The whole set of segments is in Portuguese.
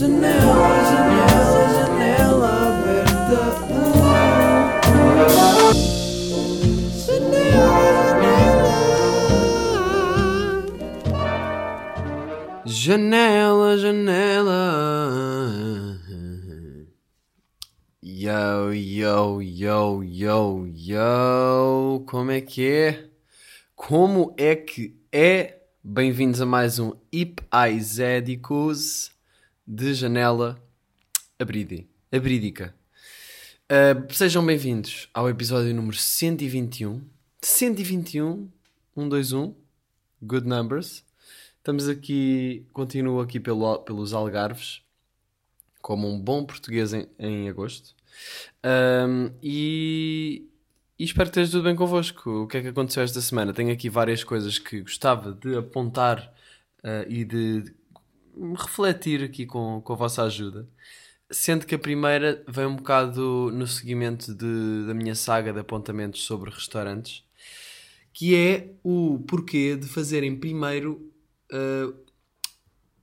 Janela, janela, janela aberta. Janela, janela. Janela, janela. Yo, yo, yo, yo, yo. Como é que é? Como é que é? Bem-vindos a mais um Hip Aizédicos de janela abridi, abrídica. Uh, sejam bem-vindos ao episódio número 121. 121, 121, good numbers. Estamos aqui, continuo aqui pelo, pelos Algarves, como um bom português em, em agosto. Um, e, e espero que esteja tudo bem convosco. O que é que aconteceu esta semana? Tenho aqui várias coisas que gostava de apontar uh, e de refletir aqui com, com a vossa ajuda. Sendo que a primeira vem um bocado no seguimento de, da minha saga de apontamentos sobre restaurantes, que é o porquê de fazerem primeiro uh,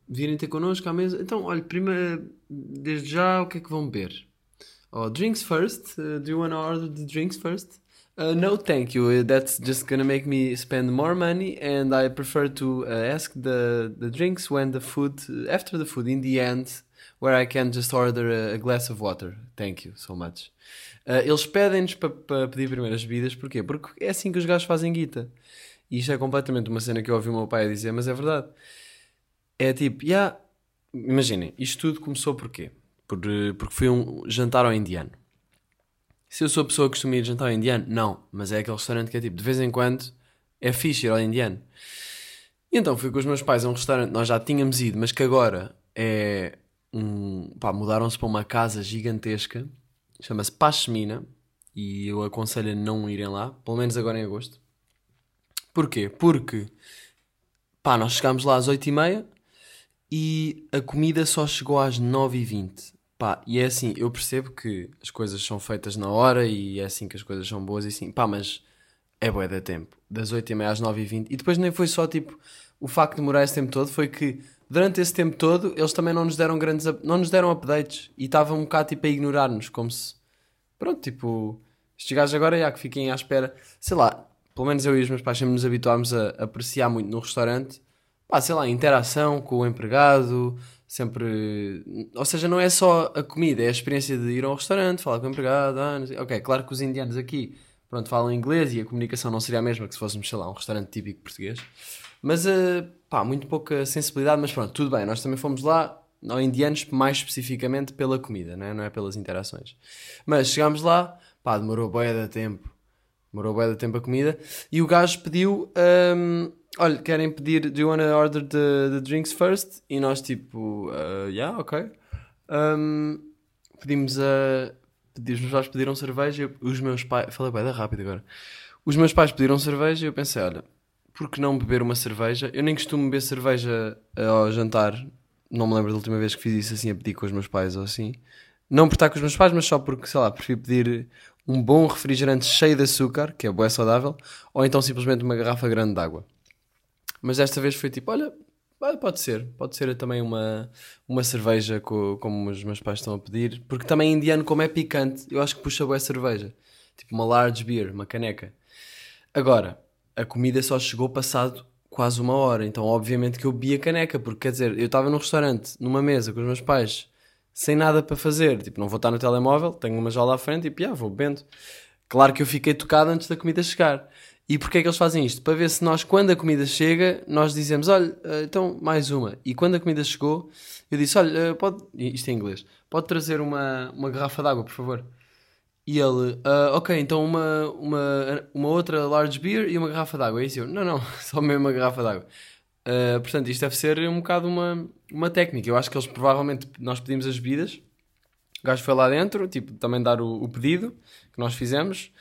virem ter connosco à mesa. Então, olha, primeiro, desde já, o que é que vão beber? Oh, drinks first. Uh, do you want to order the drinks first? Uh, no, thank you. That's just gonna make me spend more money, and I prefer to uh, ask the the drinks when the food after the food in the end, where I can just order a, a glass of water. Thank you so much. Uh, eles pedem-nos para pa pedir primeiras bebidas, porquê? Porque é assim que os gajos fazem guita. E isto é completamente uma cena que eu ouvi o meu pai dizer, mas é verdade. É tipo, yeah, imaginem, isto tudo começou porquê? Por, porque foi um jantar ao indiano. Se eu sou a pessoa que costuma ir jantar ao indiano, não. Mas é aquele restaurante que é tipo, de vez em quando, é fixe ir ao indiano. E então fui com os meus pais a um restaurante, nós já tínhamos ido, mas que agora é um. pá, mudaram-se para uma casa gigantesca, chama-se Pashmina, e eu aconselho a não irem lá, pelo menos agora em agosto. Porquê? Porque, pá, nós chegámos lá às 8h30 e a comida só chegou às 9h20. Pá, e é assim, eu percebo que as coisas são feitas na hora e é assim que as coisas são boas e assim, pá, mas é boa da tempo, das 8h30 às 9h20. E depois nem foi só tipo o facto de demorar esse tempo todo, foi que durante esse tempo todo eles também não nos deram grandes, não nos deram updates. E estavam um bocado tipo a ignorar-nos, como se pronto, tipo, estes gajos agora já que fiquem à espera, sei lá, pelo menos eu e os meus pais sempre nos habituámos a apreciar muito no restaurante, pá, sei lá, interação com o empregado sempre. Ou seja, não é só a comida, é a experiência de ir a um restaurante, falar com o empregado. Ah, ok, claro que os indianos aqui pronto, falam inglês e a comunicação não seria a mesma que se fôssemos, sei lá, um restaurante típico português. Mas, uh, pá, muito pouca sensibilidade, mas pronto, tudo bem. Nós também fomos lá, ao indianos, mais especificamente pela comida, né? não é pelas interações. Mas chegámos lá, pá, demorou boia de tempo. Demorou boia de tempo a comida. E o gajo pediu. Um, olha, querem pedir, do you want to order the, the drinks first? E nós tipo, uh, yeah, ok. Um, pedimos a... Os meus pais pediram cerveja, os meus pais... Falei bem, rápido agora. Os meus pais pediram cerveja e eu pensei, olha, por que não beber uma cerveja? Eu nem costumo beber cerveja ao jantar. Não me lembro da última vez que fiz isso assim, a pedir com os meus pais ou assim. Não por estar com os meus pais, mas só porque, sei lá, prefiro pedir um bom refrigerante cheio de açúcar, que é bué saudável, ou então simplesmente uma garrafa grande de água. Mas desta vez foi tipo, olha, pode ser, pode ser também uma, uma cerveja co, como os meus pais estão a pedir, porque também indiano, como é picante, eu acho que puxa boa cerveja, tipo uma large beer, uma caneca. Agora, a comida só chegou passado quase uma hora, então obviamente que eu bebi a caneca, porque quer dizer, eu estava num restaurante, numa mesa com os meus pais, sem nada para fazer, tipo, não vou estar no telemóvel, tenho uma jola à frente e, pá, vou bebendo. Claro que eu fiquei tocado antes da comida chegar. E porquê é que eles fazem isto? Para ver se nós, quando a comida chega, nós dizemos, olha, eh, então mais uma. E quando a comida chegou, eu disse, olha, eh, pode, isto é em inglês, pode trazer uma, uma garrafa de água, por favor. E ele, uh, ok, então uma, uma, uma outra large beer e uma garrafa de água. E eu, não, não, só mesmo uma garrafa de água. Uh, portanto, isto deve ser um bocado uma, uma técnica. Eu acho que eles provavelmente, nós pedimos as bebidas, o gajo foi lá dentro, tipo, também dar o, o pedido que nós fizemos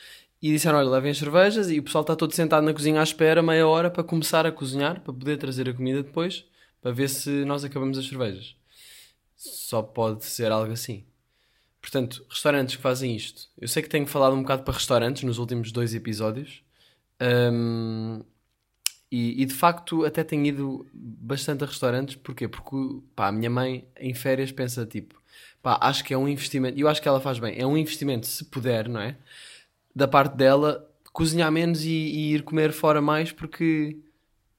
e disseram: Olha, levem as cervejas. E o pessoal está todo sentado na cozinha à espera, meia hora, para começar a cozinhar, para poder trazer a comida depois, para ver se nós acabamos as cervejas. Só pode ser algo assim. Portanto, restaurantes que fazem isto. Eu sei que tenho falado um bocado para restaurantes nos últimos dois episódios. Um, E, e, de facto até tenho ido bastante a restaurantes, porquê? Porque pá, a minha mãe em férias pensa tipo, pá, acho que é um investimento, e eu acho que ela faz bem, é um investimento se puder, não é? Da parte dela, cozinhar menos e, e ir comer fora mais, porque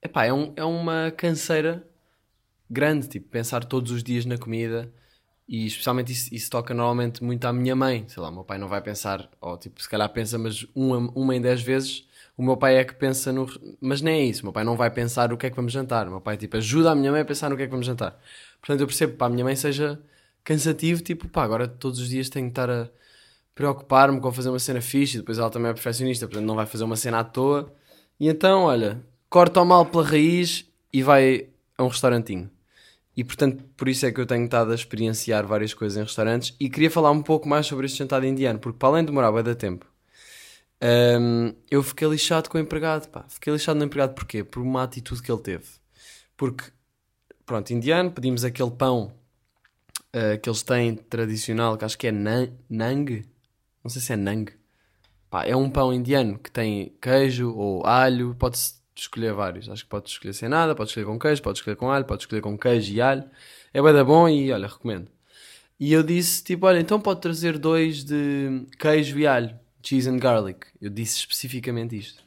epá, é, um, é uma canseira grande, tipo, pensar todos os dias na comida e especialmente isso, isso, toca normalmente muito à minha mãe. Sei lá, o meu pai não vai pensar, ou tipo, se calhar pensa, mas uma, uma em dez vezes o meu pai é que pensa no. Mas nem é isso, o meu pai não vai pensar o que é que vamos jantar. O meu pai, tipo, ajuda a minha mãe a pensar no que é que vamos jantar. Portanto, eu percebo para a minha mãe seja cansativo, tipo, pá, agora todos os dias tenho que estar a preocupar-me com fazer uma cena fixe. E depois ela também é perfeccionista, portanto, não vai fazer uma cena à toa. E então, olha, corta o mal pela raiz e vai a um restaurantinho. E portanto, por isso é que eu tenho estado a experienciar várias coisas em restaurantes e queria falar um pouco mais sobre este jantar indiano, porque para além de demorar bem tempo, um, eu fiquei lixado com o empregado, pá. Fiquei lixado no empregado porquê? Por uma atitude que ele teve. Porque, pronto, indiano, pedimos aquele pão uh, que eles têm tradicional, que acho que é nang, não sei se é nang. Pá, é um pão indiano que tem queijo ou alho, pode-se escolher vários. Acho que pode escolher sem nada, pode escolher com queijo, pode escolher com alho, pode escolher com queijo e alho. É bem bom e olha, recomendo. E eu disse tipo, olha, então pode trazer dois de queijo e alho, cheese and garlic. Eu disse especificamente isto.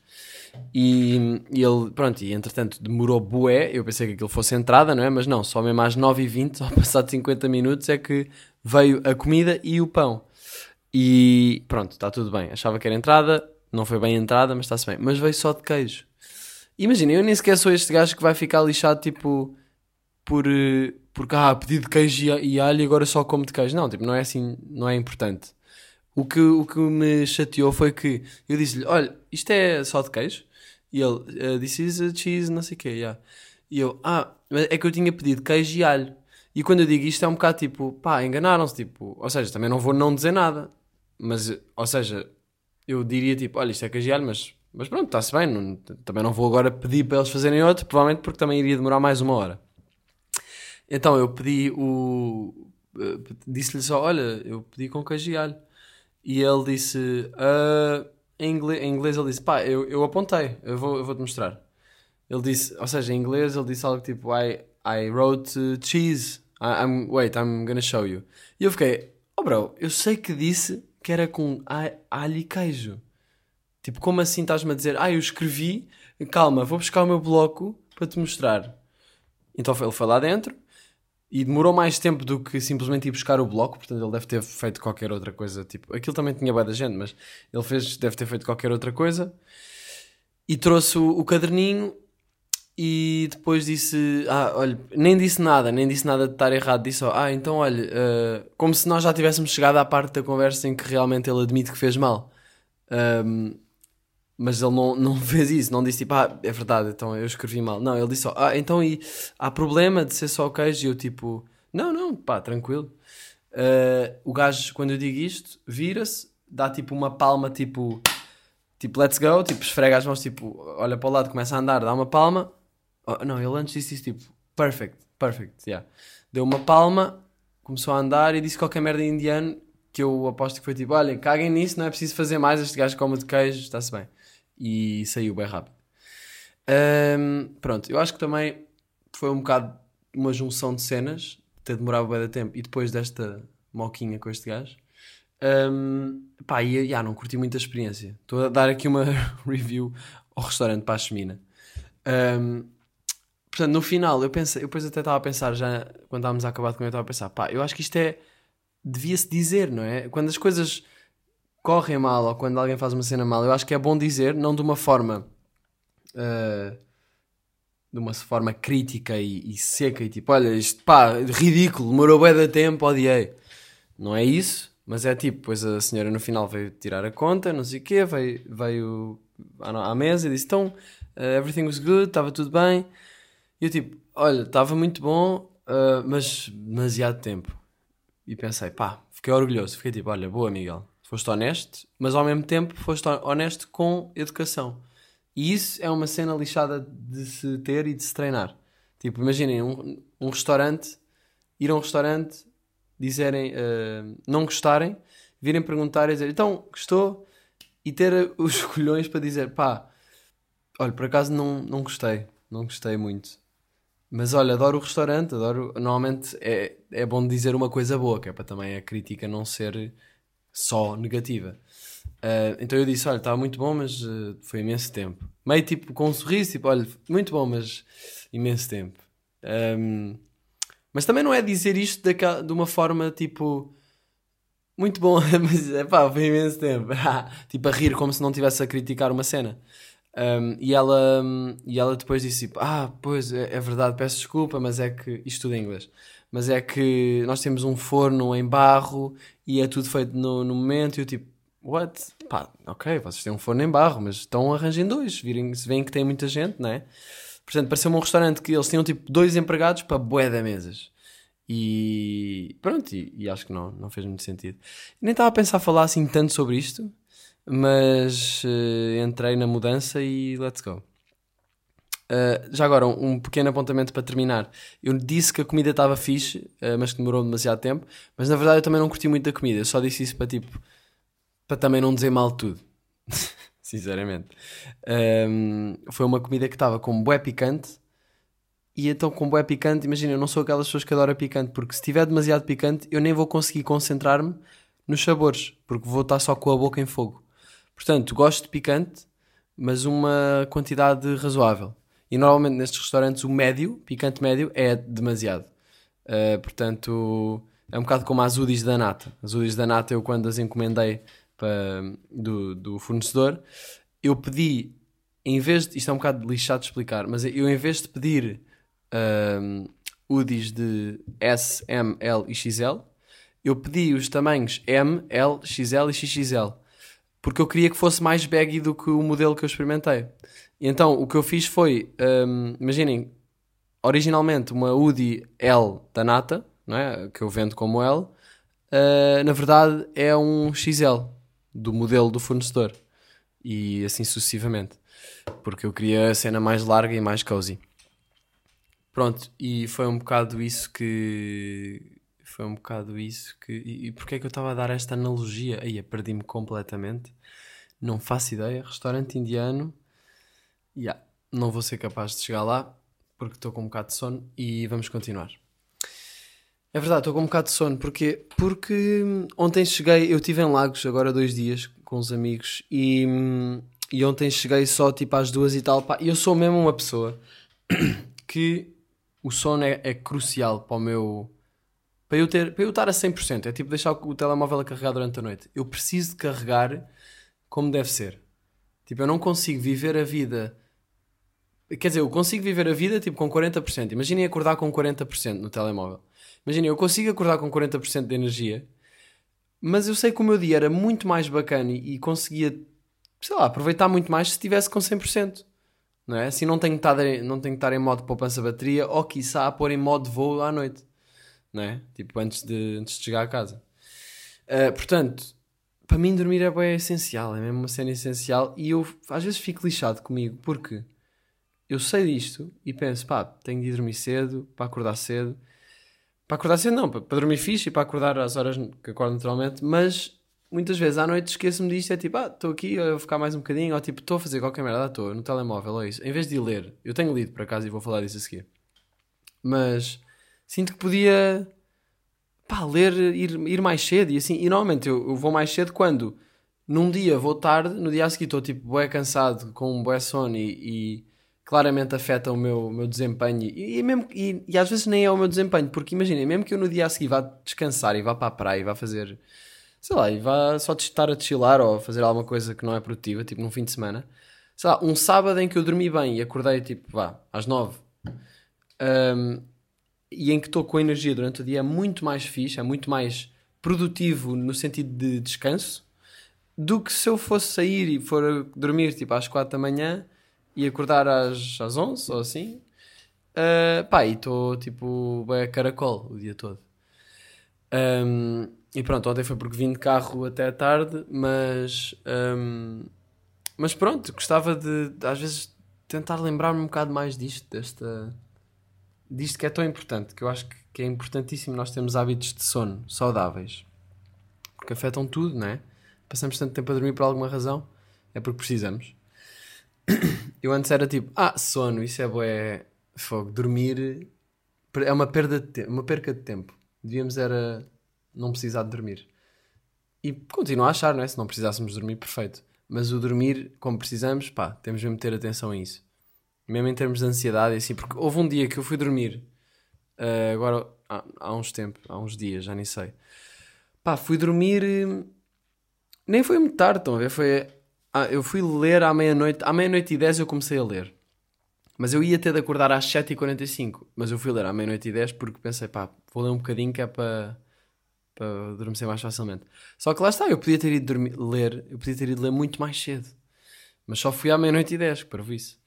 E, e ele, pronto, e entretanto demorou bué. Eu pensei que aquilo fosse entrada, não é? Mas não, só mesmo às 9h20, só passado 50 minutos, é que veio a comida e o pão. E pronto, está tudo bem. Achava que era entrada, não foi bem entrada, mas está-se bem. Mas veio só de queijo. Imagina, eu nem sequer sou este gajo que vai ficar lixado, tipo, por, eh, porque, ah, pedi de queijo e, alho e agora só como de queijo. Não, tipo, não é assim, não é importante. O que, o que me chateou foi que eu disse-lhe, olha, isto é só de queijo? E ele, uh, this is a cheese, não sei o quê, yeah. E eu, ah, é que eu tinha pedido queijo e alho. E quando eu digo isto é um bocado tipo, pá, enganaram-se, tipo, ou seja, também não vou não dizer nada. Mas, ou seja, eu diria tipo, olha, isto é queijo e alho, mas mas pronto, está-se bem. Não, também não vou agora pedir para eles fazerem outro, provavelmente porque também iria demorar mais uma hora. Então eu pedi o. Eh, disse-lhe só: Olha, eu pedi com queijo e alho. E ele disse: uh, em, inglês, em inglês, ele disse: Pá, eu, eu apontei, eu vou-te eu vou mostrar. Ele disse, ou seja, em inglês, ele disse algo tipo: I, I wrote uh, cheese. I, I'm, wait, I'm gonna show you. E eu fiquei: Oh, bro, eu sei que disse que era com alho e queijo. Tipo, como assim estás-me a dizer? Ah, eu escrevi, calma, vou buscar o meu bloco para te mostrar. Então ele foi lá dentro e demorou mais tempo do que simplesmente ir buscar o bloco, portanto ele deve ter feito qualquer outra coisa. Tipo, aquilo também tinha bem da gente, mas ele fez, deve ter feito qualquer outra coisa e trouxe o, o caderninho e depois disse, ah, olha, nem disse nada, nem disse nada de estar errado, disse ah, então olha, uh, como se nós já tivéssemos chegado à parte da conversa em que realmente ele admite que fez mal. Um, mas ele não, não fez isso, não disse tipo, ah, é verdade, então eu escrevi mal. Não, ele disse só, ah, então e há problema de ser só queijo? E eu tipo, não, não, pá, tranquilo. Uh, o gajo, quando eu digo isto, vira-se, dá tipo uma palma, tipo, tipo, let's go, tipo, esfrega as mãos, tipo, olha para o lado, começa a andar, dá uma palma. Oh, não, ele antes disse isso, tipo, perfect, perfect, yeah. Deu uma palma, começou a andar e disse qualquer merda em indiano que eu aposto que foi tipo, olha, caguem nisso, não é preciso fazer mais, este gajo come de queijo, está-se bem e saiu bem rápido. Um, pronto, eu acho que também foi um bocado uma junção de cenas, ter demorado bem de tempo e depois desta moquinha com este gajo. Um, pá, e já não curti muito a experiência. Estou a dar aqui uma review ao restaurante para. Um, portanto, no final, eu pensei, eu depois até estava a pensar, já quando estávamos a acabar de comer, eu estava a pensar, pá, eu acho que isto é. devia-se dizer, não é? Quando as coisas correm mal ou quando alguém faz uma cena mal, eu acho que é bom dizer, não de uma forma. Uh, de uma forma crítica e, e, seca e tipo, olha, isto pá, ridículo, demorou bem de tempo, odiei. Não é isso, mas é tipo, pois a senhora no final veio tirar a conta, não sei o quê, veio, veio à, à mesa e disse, então, uh, everything was good, estava tudo bem. E eu tipo, olha, estava muito bom, uh, mas demasiado tempo. E pensei, pá, fiquei orgulhoso, fiquei tipo, olha, boa Miguel, foste honesto, mas ao mesmo tempo foste honesto com educação. E isso é uma cena lixada de se ter e de se treinar. Tipo, imaginem um, um restaurante, ir a um restaurante, dizerem, uh, não gostarem, virem perguntar e dizer, então, gostou? E ter os colhões para dizer, pá, Olha, por acaso não, não gostei. Não gostei muito. Mas olha, adoro o restaurante, adoro. Normalmente é, é bom dizer uma coisa boa, que é para também a crítica não ser só negativa. Uh, então eu disse: olha, estava muito bom, mas uh, foi imenso tempo. Meio tipo com um sorriso, tipo, olha, muito bom, mas imenso tempo. Um, mas também não é dizer isto de, uma forma tipo. Muito bom, mas é pá, foi imenso tempo. tipo a rir como se não estivesse a criticar uma cena. Um, e, ela, e ela depois disse: tipo, Ah, pois é, é, verdade, peço desculpa, mas é que. Isto tudo em inglês. Mas é que nós temos um forno em barro e é tudo feito no, no momento. E eu tipo, what? Pá, ok, vocês têm um forno em barro, mas estão arranjando dois. Virem, se veem que tem muita gente, não é? Portanto, pareceu-me um restaurante que eles tinham tipo dois empregados para bué de mesas. E pronto, e, e, acho que não, não fez muito sentido. Nem estava a pensar falar assim tanto sobre isto, mas uh, entrei na mudança e let's go. Uh, já agora, um, um, pequeno apontamento para terminar. Eu disse que a comida estava fixe, uh, mas que demorou demasiado tempo. Mas na verdade eu também não curti muito da comida. Eu só disse isso para tipo, para também não dizer mal tudo. sinceramente. Um, foi uma comida que estava com bué picante. E então, com bué picante, imagina, eu não sou aquelas pessoas que adoram picante, porque se tiver demasiado picante, eu nem vou conseguir concentrar-me nos sabores, porque vou estar só com a boca em fogo. Portanto, gosto de picante, mas uma quantidade razoável. E normalmente nestes restaurantes, o médio, picante médio, é demasiado. Uh, portanto, é um bocado como as udis da nata. As udis da nata, eu quando as encomendei para, do, do fornecedor, eu pedi, em vez de. Isto é um bocado lixado de explicar, mas eu em vez de pedir um, UDIs de S, M, L e XL, eu pedi os tamanhos M, L, XL e XXL. Porque eu queria que fosse mais baggy do que o modelo que eu experimentei. E então o que eu fiz foi, um, imaginem, originalmente uma UDI L da Nata, não é? que eu vendo como L, uh, na verdade é um XL do modelo do fornecedor e assim sucessivamente, porque eu queria a cena mais larga e mais cozy. Pronto, e foi um bocado isso que. Foi um bocado isso que. E, e porquê é que eu estava a dar esta analogia? Aí, perdi-me completamente. Não faço ideia. Restaurante indiano. Yeah, não vou ser capaz de chegar lá porque estou com um bocado de sono e vamos continuar. É verdade, estou com um bocado de sono. Porquê? Porque ontem cheguei, eu estive em Lagos agora dois dias com os amigos e, e ontem cheguei só tipo às duas e tal. e eu sou mesmo uma pessoa que o sono é, é, crucial para o meu. Para eu, ter, para eu estar a 100%. É tipo deixar o telemóvel a carregar durante a noite. Eu preciso de carregar como deve ser. Tipo, eu não consigo viver a vida. Quer dizer, eu consigo viver a vida tipo com 40%. Imaginem acordar com 40% no telemóvel. Imagina, eu consigo acordar com 40% de energia, mas eu sei que o meu dia era muito mais bacana e, conseguia, sei lá, aproveitar muito mais se estivesse com 100%. Não é? Assim não tenho que estar, não tenho que estar em modo poupança bateria ou quiçá a pôr em modo voo à noite. Não é? Tipo, antes de, antes de chegar a casa. Uh, portanto, para mim dormir é bem essencial, é mesmo uma cena essencial e eu às vezes fico lixado comigo porque eu sei disto e penso, pá, tenho de ir dormir cedo, para acordar cedo para acordar cedo não, para, dormir fixe e para acordar às horas que acordo naturalmente, mas muitas vezes à noite esqueço-me disto, é tipo, ah, estou aqui, vou ficar mais um bocadinho, ou tipo, estou a fazer qualquer merda, estou no telemóvel, ou isso. Em vez de ler, eu tenho lido por acaso e vou falar disso a seguir. Mas sinto que podia, pá, ler, ir, ir mais cedo e assim, e normalmente eu, eu vou mais cedo quando num dia vou tarde, no dia a seguir estou tipo, bué cansado, com um bué sono e, e claramente afeta o meu, meu desempenho e, e mesmo, e, e, às vezes nem é o meu desempenho, porque imaginem, mesmo que eu no dia a seguir vá descansar e vá para a praia e vá fazer, sei lá, e vá só estar a chilar ou fazer alguma coisa que não é produtiva, tipo num fim de semana, sei lá, um sábado em que eu dormi bem e acordei tipo, vá, às nove, um, e em que estou com energia durante o dia é muito mais fixe, é muito mais produtivo no sentido de descanso, do que se eu fosse sair e for dormir tipo às quatro da manhã e acordar às, às 11 ou assim. Uh, pá, e estou tipo bem a caracol o dia todo. Um, e pronto, ontem foi porque vim de carro até a tarde, mas. Um, mas pronto, gostava de, de, às vezes tentar lembrar-me um bocado mais disto, desta. disto que é tão importante, que eu acho que, que é importantíssimo nós termos hábitos de sono saudáveis. Porque afetam tudo, não é? Passamos tanto tempo a dormir por alguma razão, é porque precisamos. eu antes era tipo, ah, sono, isso é bué, fogo, dormir é uma perda de tempo, uma perca de tempo. Devíamos era não precisar de dormir. E continuo a achar, não é? Se não precisássemos dormir, perfeito. Mas o dormir, como precisamos, pá, temos mesmo de ter atenção a isso. Mesmo em termos de ansiedade, assim, porque houve um dia que eu fui dormir, uh, agora há, há, uns tempos, há uns dias, já nem sei. Pá, fui dormir, nem foi muito tarde, estão a ver? Foi, ah, eu fui ler à meia-noite, à meia-noite e dez eu comecei a ler. Mas eu ia ter de acordar às 7h45, mas eu fui ler à meia-noite e 10 porque pensei, pá, vou ler um bocadinho que é para para adormecer mais facilmente. Só que lá está, eu podia ter ido dormir, ler, eu podia ter ido ler muito mais cedo. Mas só fui à meia-noite e 10, para isso.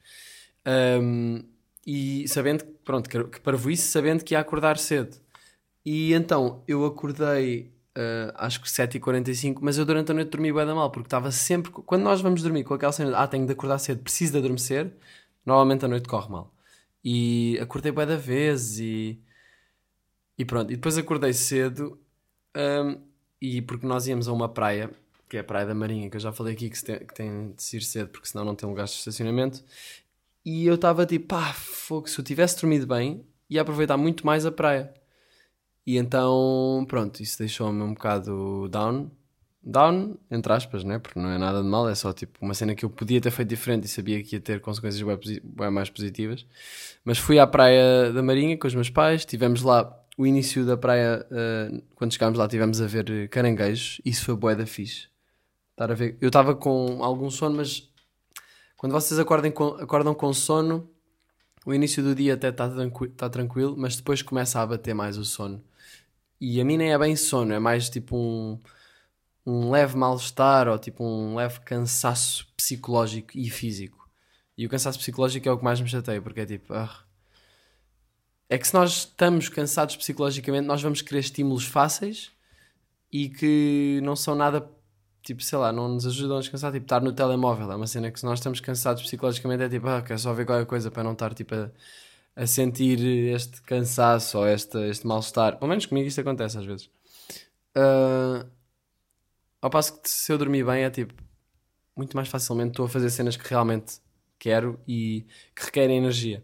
Um, e sabendo, pronto, que para isso, sabendo que ia acordar cedo. E então, eu acordei, uh, acho que 7h45, mas eu durante a noite dormi bem da mal, porque estava sempre, quando nós vamos dormir com aquela cena de, ah, tenho de acordar cedo, preciso de adormecer, normalmente a noite corre mal. E acordei bem da vez e... E pronto, e depois acordei cedo um, e porque nós íamos a uma praia, que é a Praia da Marinha, que eu já falei aqui que, tem, que tem de se ir cedo, porque senão não tem lugar de estacionamento. E eu estava tipo, pá, fogo, se eu tivesse dormido bem, ia aproveitar muito mais a praia. E então, pronto, isso deixou-me um bocado down. Down, entre aspas, né? Porque não é nada de mal, é só tipo uma cena que eu podia ter feito diferente e sabia que ia ter consequências bem, bem mais positivas. Mas fui à Praia da Marinha com os meus pais, estivemos lá o início da praia, uh, quando chegámos lá, tivemos a ver caranguejos. Isso foi bué da fixe. Estar a ver. Eu estava com algum sono, mas quando vocês acordem com, acordam com sono, o início do dia até está tranqui tá tranquilo, mas depois começa a bater mais o sono. E a mim nem é bem sono, é mais tipo um, um leve mal-estar ou tipo um leve cansaço psicológico e físico. E o cansaço psicológico é o que mais me chateia, porque é tipo, ah, é que se nós estamos cansados psicologicamente, nós vamos querer estímulos fáceis e que não são nada, tipo, sei lá, não nos ajudam a descansar. Tipo, estar no telemóvel é uma cena que se nós estamos cansados psicologicamente é tipo, ah, quero só ver qualquer coisa para não estar, tipo, a, a sentir este cansaço ou este, este mal-estar. Pelo menos comigo isto acontece às vezes. Uh, ao passo que se eu dormir bem é tipo, muito mais facilmente estou a fazer cenas que realmente quero e que requerem energia.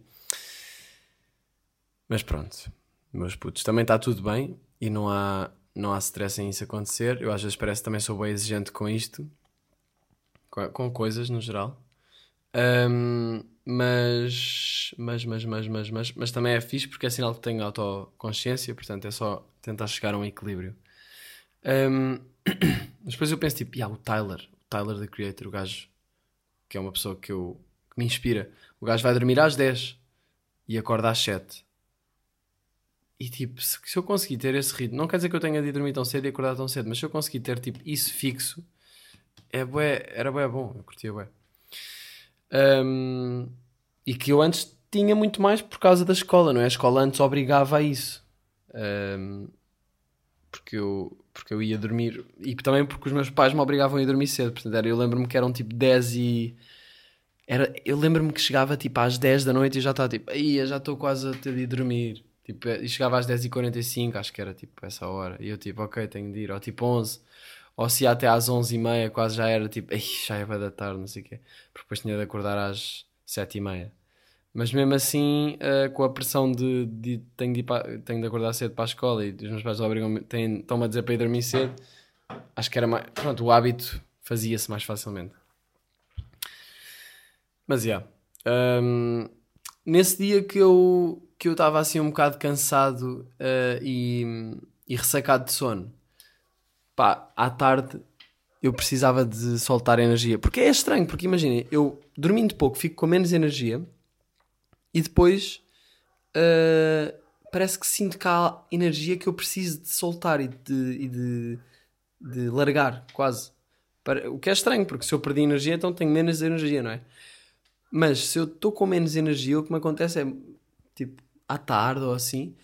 Mas pronto, meus putos, também está tudo bem e não há, não há stress em isso acontecer. Eu às vezes parece que também sou bem exigente com isto, com, com coisas no geral. Um, mas, mas, mas, mas, mas, mas, mas também é fixe porque é sinal que tenho autoconsciência, portanto é só tentar chegar a um equilíbrio. Um, depois eu penso tipo, yeah, o Tyler, o Tyler the Creator, o gajo que é uma pessoa que, eu, que me inspira. O gajo vai dormir às 10 e acorda às 7 e tipo, se, se, eu conseguir ter esse ritmo, não quer dizer que eu tenha de dormir tão cedo e acordar tão cedo, mas se eu conseguir ter tipo isso fixo, é bué, era bué bom, eu curtia bué. Um, e que eu antes tinha muito mais por causa da escola, não é? A escola antes obrigava a isso. Um, porque eu, porque eu ia dormir e também porque os meus pais me obrigavam a ir dormir cedo. Portanto, era, eu lembro-me que eram tipo 10 e. Era, eu lembro-me que chegava tipo às 10 da noite e já estava tipo, aí já estou quase a ter de ir dormir. Tipo, e chegava às 10h45, acho que era tipo essa hora. E eu tipo, ok, tenho de ir. Ou tipo 11. Ou se ia até às 11h30, quase já era tipo, já é da tarde, não sei o quê. Porque depois tinha de acordar às 7h30. Mas mesmo assim, uh, com a pressão de, de, tenho, de para, tenho de acordar cedo para a escola e os meus pais estão-me a dizer para ir dormir cedo, acho que era mais. Pronto, o hábito fazia-se mais facilmente. Mas já. Yeah. Um, nesse dia que eu que eu estava assim um bocado cansado uh, e, e ressacado de sono. Pá, à tarde eu precisava de soltar energia. Porque é estranho, porque imaginem, eu dormindo pouco fico com menos energia e depois uh, parece que sinto há energia que eu preciso de soltar e de, e de, de largar, quase. O que é estranho, porque se eu perdi energia, então tenho menos energia, não é? Mas se eu estou com menos energia, o que me acontece é tipo, à tarde ou assim,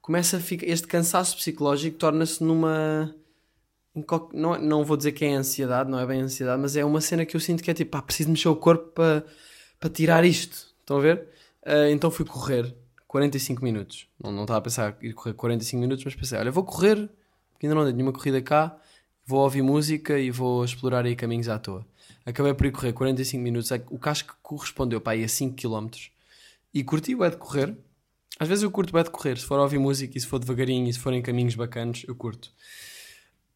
começa a ficar. Este cansaço psicológico torna-se numa. Não, não vou dizer que é ansiedade, não é bem ansiedade, mas é uma cena que eu sinto que é tipo, preciso mexer o corpo para para tirar isto. Estão a ver? Uh, então fui correr 45 minutos. Não, não estava a pensar ir correr 45 minutos, mas pensei, olha, vou correr, porque ainda não dei nenhuma corrida cá, vou ouvir música e vou explorar aí caminhos à toa. Acabei por ir correr 45 minutos, é o casco correspondeu para aí a 5 km e curti o é de correr. Às vezes eu curto bem de correr, se for ouvir música e se for devagarinho e se forem caminhos bacanos, eu curto.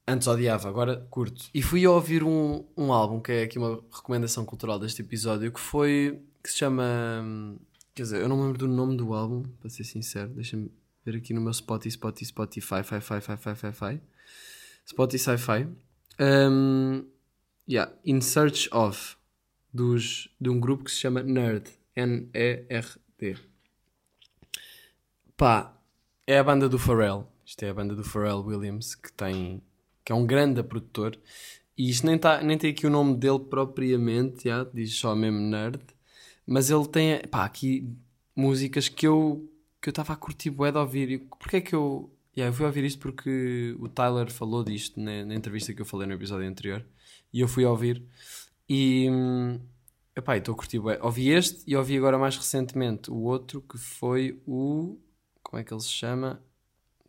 Antes odiava, agora curto. E fui ouvir um, um álbum, que é aqui uma recomendação cultural deste episódio, que foi. que se chama. Quer dizer, eu não me lembro do nome do álbum, para ser sincero. Deixa-me ver aqui no meu Spotify, Spotify, Spotify, fi, fi, fi, fi, fi, fi. Spotify Sci-Fi. Um, yeah, In Search of, dos, de um grupo que se chama Nerd. N-E-R-D. Pá, é a banda do Pharrell. Isto é a banda do Pharrell Williams, que tem que é um grande produtor. E isto nem, tá, nem tem aqui o nome dele propriamente, já, diz só mesmo nerd. Mas ele tem, pá, aqui músicas que eu que eu estava a curtir bué de ouvir. Porquê é que eu... Yeah, eu fui ouvir isto porque o Tyler falou disto na, na, entrevista que eu falei no episódio anterior. E eu fui ouvir. E... Epá, estou a curtir bué. Ouvi este e ouvi agora mais recentemente o outro que foi o... Como é que ele se chama?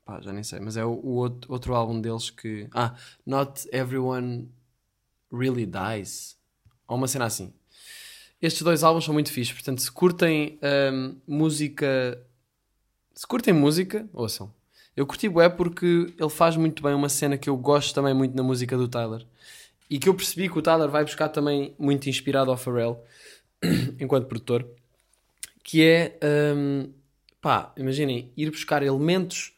Pá, já nem sei, mas é o, o outro, outro álbum deles que. Ah, Not Everyone Really Dies. Ou uma cena assim. Estes dois álbuns são muito fixos, portanto, se curtem um, música. Se curtem música, ouçam. Eu curti bué porque ele faz muito bem uma cena que eu gosto também muito na música do Tyler. E que eu percebi que o Tyler vai buscar também muito inspirado ao Pharrell, enquanto produtor. Que é, um, pá, imaginem, ir buscar elementos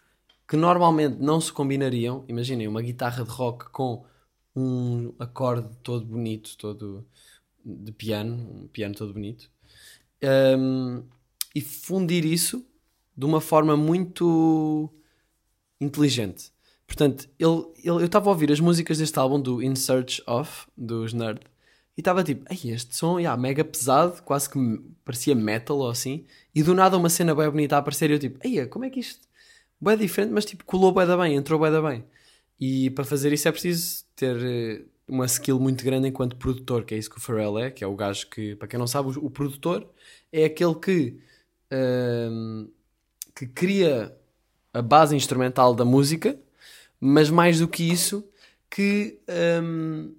que normalmente não se combinariam. Imaginem uma guitarra de rock com um acorde todo bonito, todo de piano, um piano todo bonito, um, e fundir isso de uma forma muito inteligente. Portanto, ele, ele, eu estava a ouvir as músicas deste álbum do In Search of, dos Nerd, e estava tipo, Ei, este som, yeah, mega pesado, quase que parecia metal ou assim, e do nada uma cena bem bonita a aparecer e eu tipo, Ei, como é que isto bem diferente, mas tipo, colou bem da bem, entrou bem da bem. E para fazer isso é preciso ter eh, uma skill muito grande enquanto produtor, que é isso que o Pharrell é, que é o gajo que, para quem não sabe, o, produtor é aquele que, um, que cria a base instrumental da música, mas mais do que isso, que um,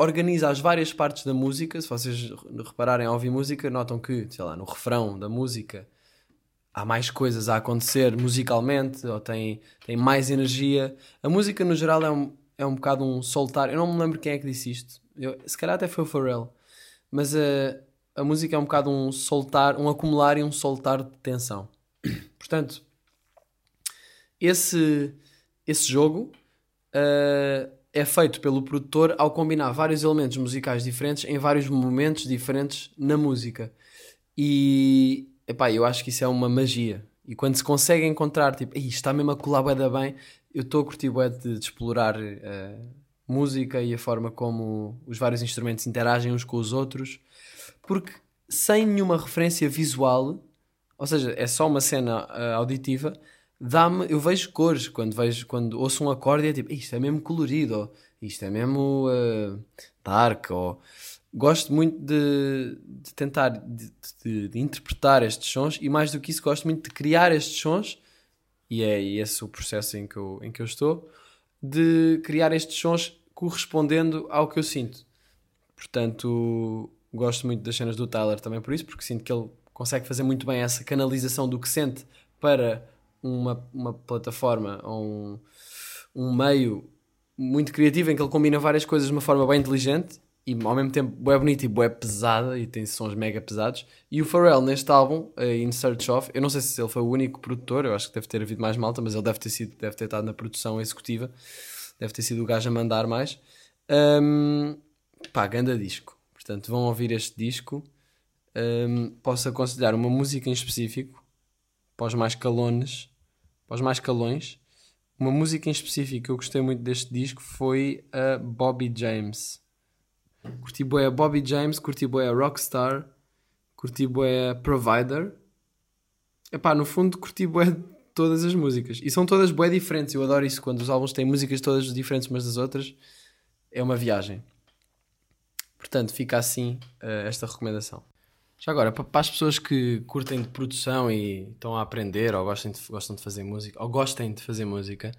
organiza as várias partes da música. Se vocês repararem ao ouvir música, notam que, sei lá, no refrão da música há mais coisas a acontecer musicalmente, ou tem, tem mais energia. A música, no geral, é um, é um bocado um soltar. Eu não me lembro quem é que disse isto. Eu, se calhar até foi o Pharrell. Mas a, a música é um bocado um soltar, um acumular e um soltar de tensão. Portanto, esse, esse jogo uh, é feito pelo produtor ao combinar vários elementos musicais diferentes em vários momentos diferentes na música. E, epá, eu acho que isso é uma magia. E quando se consegue encontrar, tipo, está mesmo a colar da bem, eu estou a curtir bué de, de explorar uh, música e a forma como os vários instrumentos interagem uns com os outros, porque sem nenhuma referência visual, ou seja, é só uma cena uh, auditiva, dá-me, eu vejo cores quando vejo, quando ouço um acorde é tipo, isto é mesmo colorido, ou isto é mesmo uh, dark, ou gosto muito de, de tentar de, de, de, interpretar estes sons e mais do que isso gosto muito de criar estes sons e é esse o processo em que eu, em que eu estou de criar estes sons correspondendo ao que eu sinto. Portanto gosto muito das cenas do Tyler também por isso porque sinto que ele consegue fazer muito bem essa canalização do que sente para uma, uma plataforma ou um, um meio muito criativo em que ele combina várias coisas de uma forma bem inteligente e ao mesmo tempo é bonita e bué pesada e tem sons mega pesados. E o Pharrell neste álbum, uh, In Search Of, eu não sei se ele foi o único produtor, eu acho que deve ter havido mais malta, mas ele deve ter sido, deve ter estado na produção executiva, deve ter sido o gajo a mandar mais. Um, pá, ganda disco. Portanto, vão ouvir este disco. Um, posso aconselhar uma música em específico para os mais calones, para os mais calões. Uma música em específico que eu gostei muito deste disco foi a Bobby James Curti bué Bobby James, curti bué Rockstar, curti bué Provider. Epá, no fundo curti bué todas as músicas. E são todas bué diferentes. Eu adoro isso quando os álbuns têm músicas todas diferentes umas das outras. É uma viagem. Portanto, fica assim uh, esta recomendação. Já agora, para as pessoas que curtem de produção e estão a aprender ou gostam de, gostam de fazer música, ou gostem de fazer música,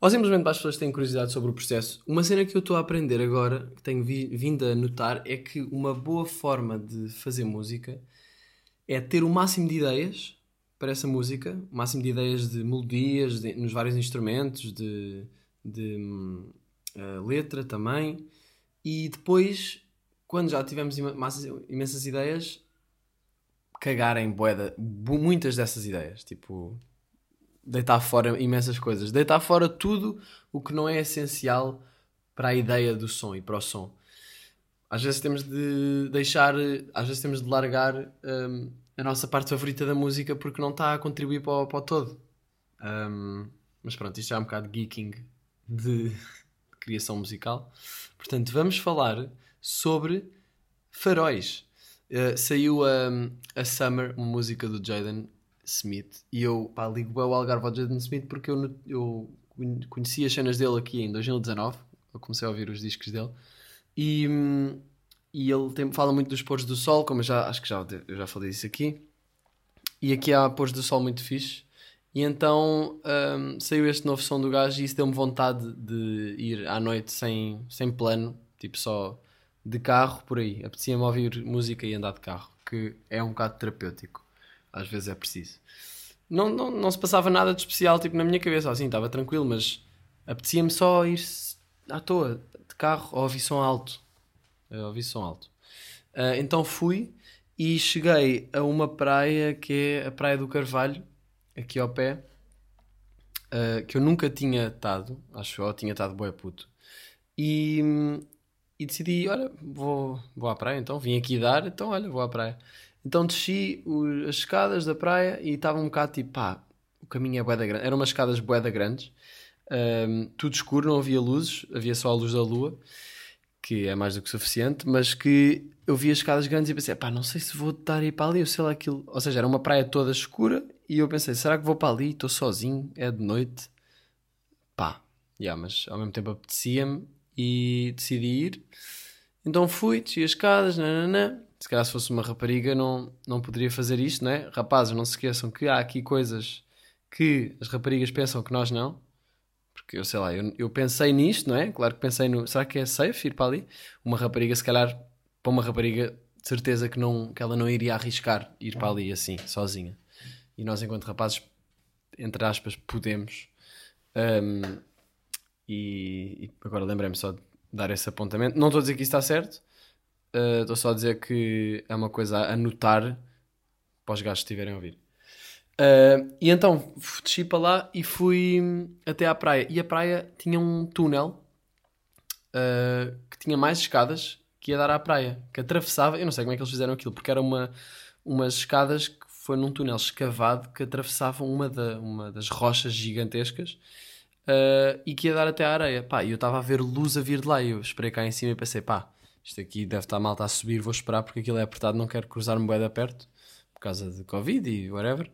Ou simplesmente para as pessoas que têm curiosidade sobre o processo. Uma cena que eu estou a aprender agora, que tenho vi, vindo a notar, é que uma boa forma de fazer música é ter o máximo de ideias para essa música, o máximo de ideias de melodias de, nos vários instrumentos, de, de uh, letra também, e depois, quando já tivemos imensas ideias, cagar em boeda, muitas dessas ideias, tipo deitar fora imensas coisas, deitar fora tudo o que não é essencial para a ideia do som e para o som. Às vezes temos de deixar, às vezes temos de largar um, a nossa parte favorita da música porque não está a contribuir para o, para o todo. Um, mas pronto, isto já é um bocado geeking de criação musical. Portanto, vamos falar sobre faróis. Uh, saiu a, a Summer, uma música do Jaden Smith. E eu pá, ligo o Algarve ao Jaden Smith porque eu, eu conheci as cenas dele aqui em 2019. Eu comecei a ouvir os discos dele. E, e ele tem, fala muito dos pôres do sol, como já acho que já, eu já falei disso aqui. E aqui há pôres do sol muito fixe. E então um, saiu este novo som do gajo e isso deu-me vontade de ir à noite sem, sem plano, tipo só de carro por aí. Apetecia-me ouvir música e andar de carro, que é um bocado terapêutico às vezes é preciso. Não, não, não se passava nada de especial tipo, na minha cabeça, assim, estava tranquilo, mas apetecia-me só ir à toa, de carro, ou ouvir som alto. Eu ouvi som alto. Uh, então fui e cheguei a uma praia que é a Praia do Carvalho, aqui ao pé, uh, que eu nunca tinha estado, acho eu tinha estado boé puto. E, e decidi, olha, vou, vou à praia então, vim aqui dar, então olha, vou à praia. Então desci as escadas da praia e estava um bocado tipo, pá, o caminho é boeda grande. Eram umas escadas boeda grandes, um, tudo escuro, não havia luzes, havia só a luz da lua, que é mais do que suficiente, mas que eu vi as escadas grandes e pensei, pá, não sei se vou dar ir para ali ou sei lá aquilo. Ou seja, era uma praia toda escura e eu pensei, será que vou para ali? Estou sozinho, é de noite. Pá, yeah, mas ao mesmo tempo apetecia-me e decidi ir. Então fui, desci as escadas, nananã se calhar se fosse uma rapariga não, não poderia fazer isto, não é? Rapazes, não se esqueçam que há aqui coisas que as raparigas pensam que nós não. Porque eu sei lá, eu, eu pensei nisto, não é? Claro que pensei no. Será que é safe ir para ali? Uma rapariga, se calhar, para uma rapariga, de certeza que, não, que ela não iria arriscar ir para ali assim, sozinha. E nós, enquanto rapazes, entre aspas, podemos. Um, e, e, agora lembrei-me só de dar esse apontamento. Não estou a dizer que isso está certo, Estou uh, só a dizer que é uma coisa a anotar para os gajos que estiverem a ouvir. Uh, e então desci para lá e fui até à praia. E a praia tinha um túnel uh, que tinha mais escadas que ia dar à praia, que atravessava. Eu não sei como é que eles fizeram aquilo, porque era uma, umas escadas que foi num túnel escavado que atravessavam uma, da, uma das rochas gigantescas uh, e que ia dar até à areia. Pá, eu estava a ver luz a vir de lá e eu esperei cá em cima e pensei, pá isto aqui deve estar malta a subir, vou esperar porque aquilo é apertado, não quero cruzar-me bué perto, por causa de Covid e whatever.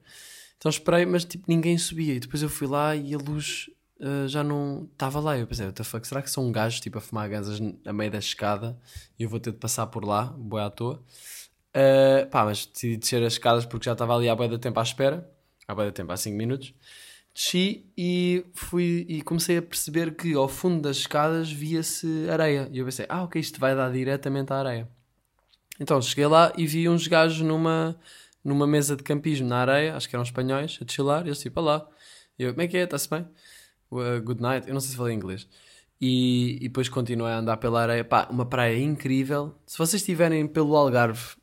Então esperei, mas tipo ninguém subia. E depois eu fui lá e a luz uh, já não estava lá. Eu pensei, what the fuck, será que são gajos tipo a fumar gansas a meio da escada e eu vou ter de passar por lá, bué à toa? Uh, pá, mas decidi descer as escadas porque já estava ali há bué da tempo à espera. Há bué da tempo, há 5 minutos desci e fui e comecei a perceber que ao fundo das escadas via-se areia. E eu pensei, ah, ok, isto vai dar diretamente à areia. Então cheguei lá e vi uns gajos numa, numa mesa de campismo na areia, acho que eram espanhóis, a chilar, e eu disse, para lá. E eu, como é que é? Está-se bem? Uh, good night. Eu não sei se falei inglês. E, e depois continuei a andar pela areia. Pá, uma praia incrível. Se vocês estiverem pelo Algarve,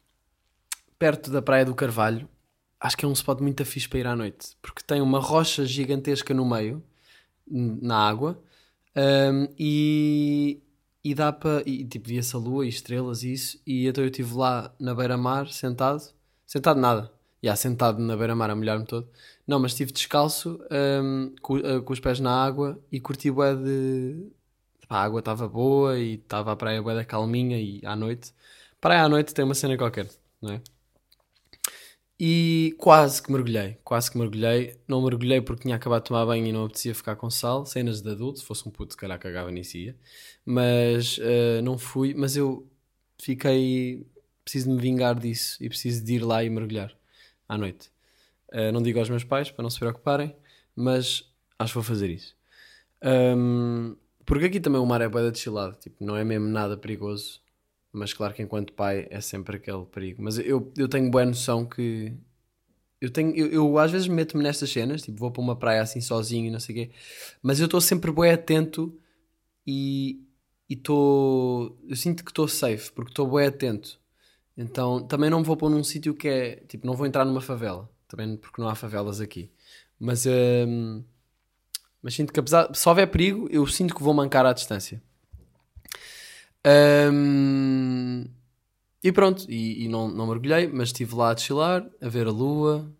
perto da Praia do Carvalho, acho que é um spot muito fixe para ir à noite, porque tem uma rocha gigantesca no meio, na água, um, e, e dá para. E tipo, via-se a lua e estrelas e isso, e então eu estive lá na beira-mar, sentado, sentado nada, já sentado na beira-mar a molhar-me todo. Não, mas estive descalço, um, com, uh, com, os pés na água e curti bué de. A água estava boa e estava a praia bué da calminha e à noite. Praia à noite tem uma cena qualquer, não é? E quase que mergulhei, quase que mergulhei. Não mergulhei porque tinha acabado de tomar banho e não apetecia ficar com sal. Cenas de adulto, se fosse um puto, se calhar cagava nisso ia. Mas uh, não fui. Mas eu fiquei. Preciso de me vingar disso e preciso de ir lá e mergulhar à noite. Uh, não digo aos meus pais para não se preocuparem, mas acho que vou fazer isso. Um, porque aqui também o mar é bué de tipo, não é mesmo nada perigoso, mas claro que enquanto pai é sempre aquele perigo. Mas eu, eu tenho boa noção que eu tenho, eu, eu às vezes meto-me nestas cenas, tipo, vou para uma praia assim sozinho e não sei o quê, mas eu estou sempre bem atento e estou. Eu sinto que estou safe, porque estou bem atento. Então também não vou pôr num sítio que é. Tipo, não vou entrar numa favela, também porque não há favelas aqui. Mas, hum, mas sinto que apesar. Se houver perigo, eu sinto que vou mancar à distância. Hum, e pronto, e, e não, não mergulhei, mas estive lá a chilar, a ver a lua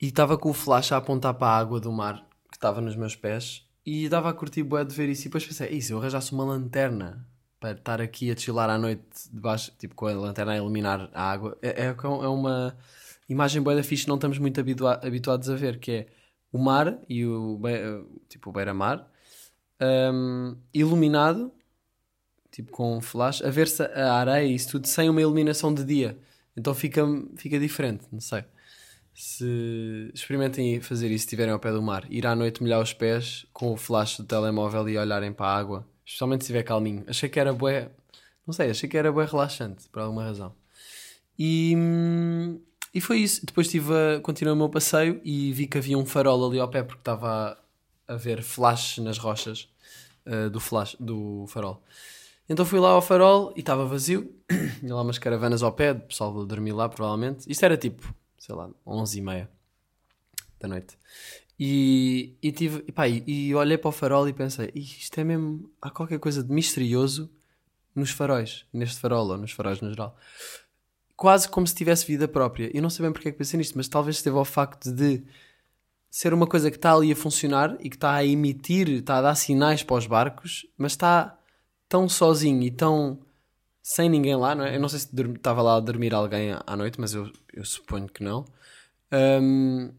e estava com o flash a apontar para a água do mar que estava nos meus pés e dava a curtir bué de ver isso. E depois pensei, e eu arranjasse uma lanterna para estar aqui a chilar à noite debaixo, tipo com a lanterna a iluminar a água, é, é, é uma imagem bué da fixe não estamos muito habitua habituados a ver, que é o mar e o, tipo, o beira-mar um, iluminado tipo com flash, a ver-se a areia e isso tudo sem uma iluminação de dia. Então fica, fica diferente, não sei. Se experimentem fazer isso se estiverem ao pé do mar, ir à noite molhar os pés com o flash do telemóvel e olharem para a água, especialmente se estiver calminho. Achei que era bué, não sei, achei que era bué relaxante, por alguma razão. E, e foi isso. Depois tive a, continuei o meu passeio e vi que havia um farol ali ao pé porque estava a, a ver flash nas rochas uh, do, flash, do farol. Então fui lá ao farol e estava vazio. Tinha lá umas caravanas ao pé, o pessoal dormir lá provavelmente. Isto era tipo, sei lá, 11 e meia da noite. E, e, tive, e, pá, e, e olhei para o farol e pensei, isto é mesmo, há qualquer coisa de misterioso nos faróis, neste farol ou nos faróis no geral. Quase como se tivesse vida própria. Eu não sei bem porque é que pensei nisto, mas talvez esteve ao facto de ser uma coisa que está ali a funcionar e que está a emitir, está a dar sinais para os barcos, mas está tão sozinho e tão sem ninguém lá, não é? Eu não sei se estava lá a dormir alguém à noite, mas eu, eu suponho que não. Um,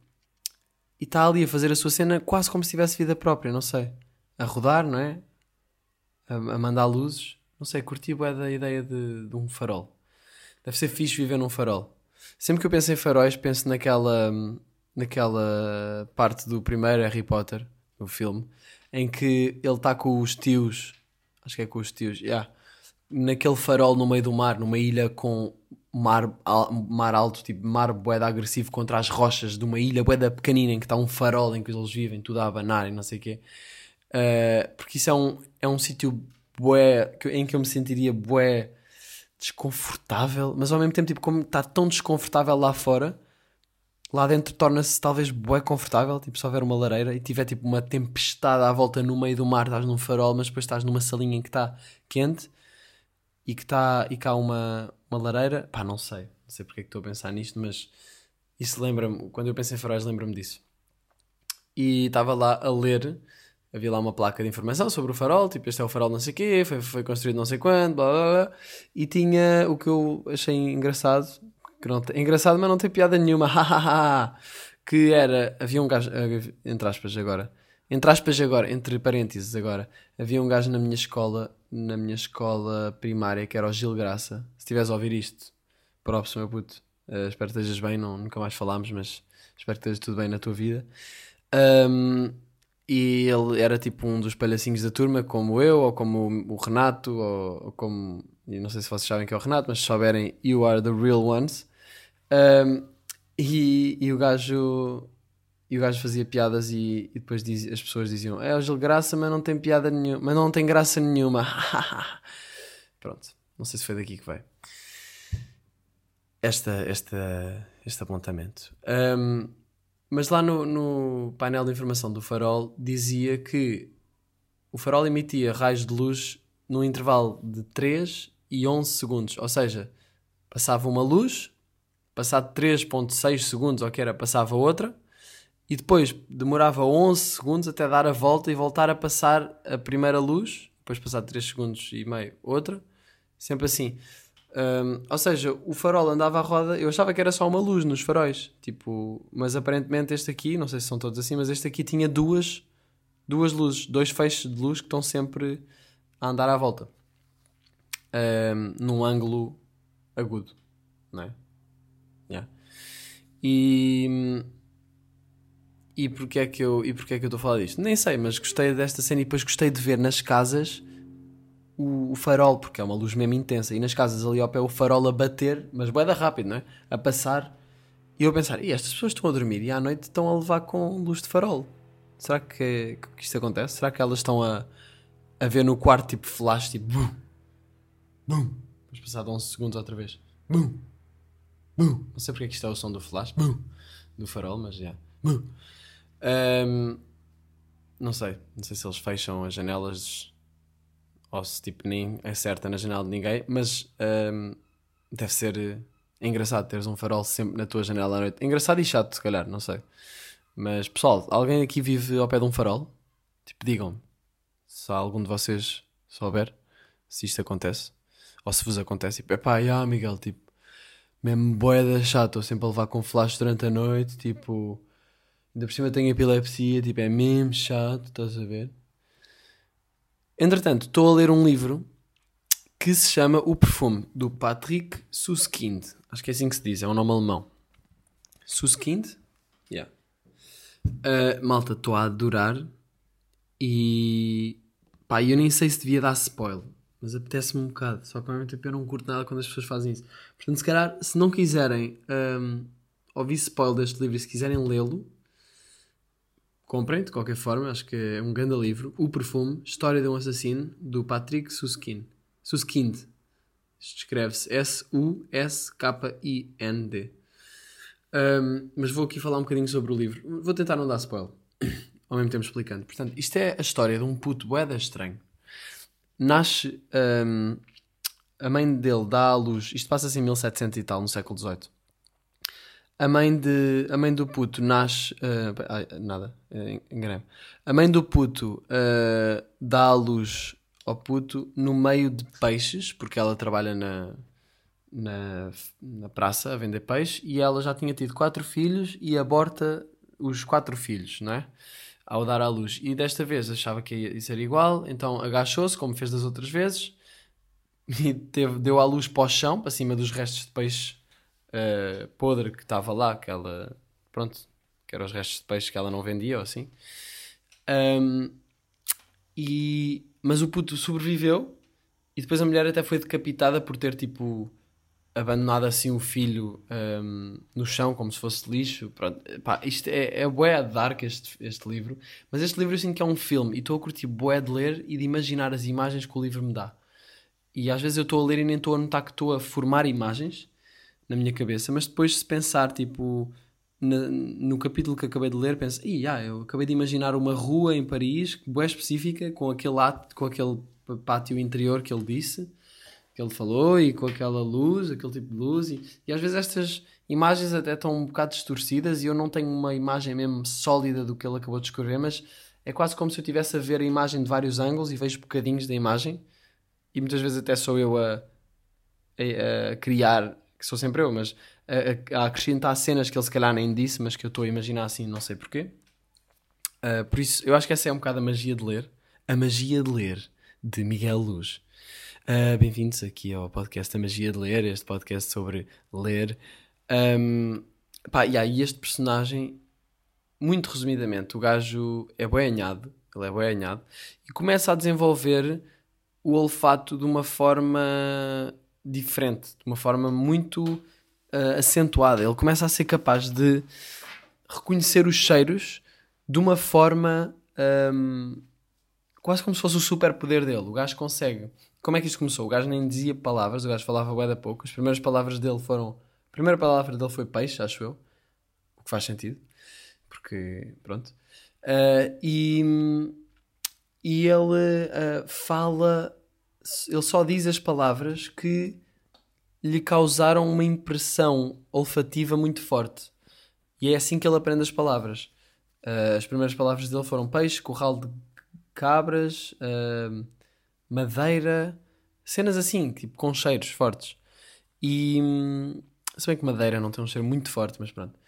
e está ali a fazer a sua cena quase como se tivesse vida própria, não sei. A rodar, não é? A, a mandar luzes. Não sei, curti bué da ideia de, de, um farol. Deve ser fixe viver num farol. Sempre que eu penso em faróis, penso naquela, naquela parte do primeiro Harry Potter, o filme, em que ele está com os tios acho que é com os tios, yeah. naquele farol no meio do mar, numa ilha com mar, mar alto, tipo mar boeda agressivo contra as rochas de uma ilha boeda pequenina em que está um farol em que eles vivem, tudo a abanar e não sei o quê. Uh, porque isso é um, é um sítio bué, em que eu me sentiria bué desconfortável, mas ao mesmo tempo, tipo, como está tão desconfortável lá fora, lá dentro torna-se talvez bué confortável, tipo, se houver uma lareira e tiver tipo uma tempestade à volta no meio do mar, estás num farol, mas depois estás numa salinha em que está quente e que está e cá uma, uma lareira, pá, não sei, não sei porque é que estou a pensar nisto, mas isso lembra-me, quando eu penso em faróis lembra-me disso. E estava lá a ler, havia lá uma placa de informação sobre o farol, tipo, este é o farol não sei o quê, foi, foi construído não sei quando, blá blá blá, e tinha o que eu achei engraçado, que não tem, engraçado, mas não tem piada nenhuma, que era, havia um gajo, eh, entre aspas agora, entre aspas agora, entre parênteses agora, havia um gajo na minha escola, na minha escola primária, que era o Gil Graça, se estiveres a ouvir isto, próximo meu puto, uh, espero que estejas bem, não, nunca mais falámos, mas espero que esteja tudo bem na tua vida. Um, e ele era tipo um dos palhacinhos da turma, como eu, ou como o, Renato, ou, ou como. Não sei se vocês sabem que é o Renato, mas se souberem, you are the real ones. Um, e, e o gajo e o gajo fazia piadas e, e depois diz, as pessoas diziam é o Gil Graça, mas não tem piada nenhuma, mas não tem graça nenhuma. Pronto, não sei se foi daqui que veio esta, esta, este apontamento. Um, mas lá no, no painel de informação do farol dizia que o farol emitia raios de luz num intervalo de 3 e 11 segundos, ou seja, passava uma luz passado 3.6 segundos, ou que era, passava outra, e depois demorava 11 segundos até dar a volta e voltar a passar a primeira luz, depois passado 3 segundos e meio outra, sempre assim. Um, ou seja, o farol andava à roda, eu achava que era só uma luz nos faróis, tipo, mas aparentemente este aqui, não sei se são todos assim, mas este aqui tinha duas, duas luzes, dois feixes de luz que estão sempre a andar à volta, um, num ângulo agudo, não é? Yeah. E, e porquê é que eu e porquê é que eu estou a falar disto? Nem sei, mas gostei desta cena e depois gostei de ver nas casas o, o farol, porque é uma luz mesmo intensa. E nas casas ali ao pé o farol a bater, mas boeda rápido, não é? A passar. E eu a pensar, e estas pessoas estão a dormir e à noite estão a levar com luz de farol. Será que, que isto acontece? Será que elas estão a, a ver no quarto tipo flash, tipo bum, bum, depois passado 11 segundos outra vez, bum, bum. Não sei porque é que isto é o som do flash, bum, do farol, mas já, bum. Um, não sei, não sei se eles fecham as janelas ou se tipo nem acerta na janela de ninguém, mas um, deve ser engraçado teres um farol sempre na tua janela à noite. Engraçado e chato, se calhar, não sei. Mas pessoal, alguém aqui vive ao pé de um farol? Tipo, digam-me se algum de vocês souber se isto acontece ou se vos acontece. Tipo, epá, yeah, Miguel, tipo, mesmo boeda chato, estou sempre a levar com flash durante a noite, tipo, ainda por cima tenho epilepsia, tipo, é mesmo chato, estás a ver? Entretanto, estou a ler um livro que se chama O Perfume, do Patrick Suskind. Acho que é assim que se diz, é um nome alemão. Suskind? Yeah. Uh, malta, estou a adorar e pá, eu nem sei se devia dar spoiler, mas apetece-me um bocado. Só que normalmente eu não curto nada quando as pessoas fazem isso. Portanto, se calhar, se não quiserem um, ouvir spoiler deste livro e se quiserem lê-lo, comprem de qualquer forma. Acho que é um grande livro. O Perfume, História de um Assassino, do Patrick Suskind. Suskind. Escreve-se S-U-S-K-I-N-D. Um, mas vou aqui falar um bocadinho sobre o livro. Vou tentar não dar spoiler ao mesmo tempo explicando. Portanto, isto é a história de um puto boeda estranho. Nasce. Um, a mãe dele dá à luz. Isto passa-se em 1700 e tal, no século XVIII. A mãe, de, a mãe do puto nasce. Uh, nada, uh, enganei A mãe do puto uh, dá à luz ao puto no meio de peixes, porque ela trabalha na, na, na praça a vender peixe e ela já tinha tido quatro filhos e aborta os quatro filhos, não é? ao dar à luz. E desta vez achava que ia ser igual, então agachou-se, como fez das outras vezes, e teve, deu à luz para o chão, para cima dos restos de peixe uh, podre que estava lá, que ela, pronto, que eram os restos de peixe que ela não vendia, ou assim. Um, e, mas o puto sobreviveu, e depois a mulher até foi decapitada por ter, tipo, abandonado assim o filho um, no chão como se fosse lixo. Pronto, pá, isto é, é bué dark este, este livro, mas este livro eu sinto que é um filme e estou a curtir bué de ler e de imaginar as imagens que o livro me dá. E às vezes eu estou a ler e nem estou a notar que estou a formar imagens na minha cabeça, mas depois se pensar tipo na, no capítulo que acabei de ler, penso, e ah, eu acabei de imaginar uma rua em Paris, bué específica, com aquele, ato, com aquele pátio interior que ele disse que ele falou e com aquela luz, aquele tipo de luz. E, e às vezes estas imagens até estão um bocado distorcidas e eu não tenho uma imagem mesmo sólida do que ele acabou de escrever, mas é quase como se eu estivesse a ver a imagem de vários ângulos e vejo bocadinhos da imagem. E muitas vezes até sou eu a, a, a criar, que sou sempre eu, mas a, a, acrescentar cenas que ele se calhar nem disse, mas que eu estou a imaginar assim, não sei porquê. Uh, por isso, eu acho que essa é um bocado a magia de ler. A magia de ler, de Miguel Luz. Uh, Bem-vindos aqui ao podcast A Magia de Ler, este podcast sobre ler. Um, pá, yeah, e este personagem, muito resumidamente, o gajo é boianhado, ele é boianhado, e começa a desenvolver o olfato de uma forma diferente, de uma forma muito uh, acentuada. Ele começa a ser capaz de reconhecer os cheiros de uma forma um, quase como se fosse o superpoder dele. O gajo consegue como é que isto começou? O gajo nem dizia palavras, o gajo falava bué da pouco. As primeiras palavras dele foram. A primeira palavra dele foi peixe, acho eu. O que faz sentido. Porque, pronto. Uh, e, e ele uh, fala. Ele só diz as palavras que lhe causaram uma impressão olfativa muito forte. E é assim que ele aprende as palavras. Uh, as primeiras palavras dele foram peixe, curral de cabras, uh, madeira, cenas assim, tipo com cheiros fortes. E se bem que madeira não tem um cheiro muito forte, mas pronto.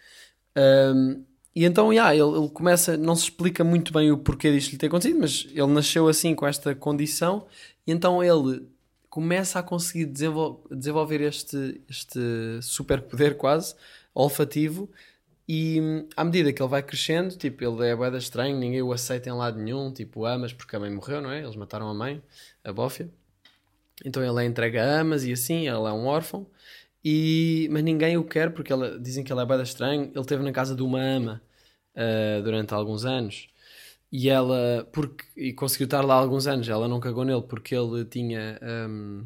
Um, e então, yeah, ele, ele, começa, não se explica muito bem o porquê disto lhe ter acontecido, mas ele nasceu assim com esta condição, e então ele começa a conseguir desenvol desenvolver este, este superpoder quase olfativo E hum, à medida que ele vai crescendo, tipo, ele é boeda estranho, ninguém o aceita em lado nenhum, tipo, amas porque a mãe morreu, não é? Eles mataram a mãe, a Bófia. Então ele é entregue a amas e assim, ele é um órfão. E, mas ninguém o quer porque ele, dizem que ele é boeda estranho. Ele esteve na casa de uma ama uh, durante alguns anos. E ela, porque, e conseguiu estar lá alguns anos, ela não cagou nele porque ele tinha. Um,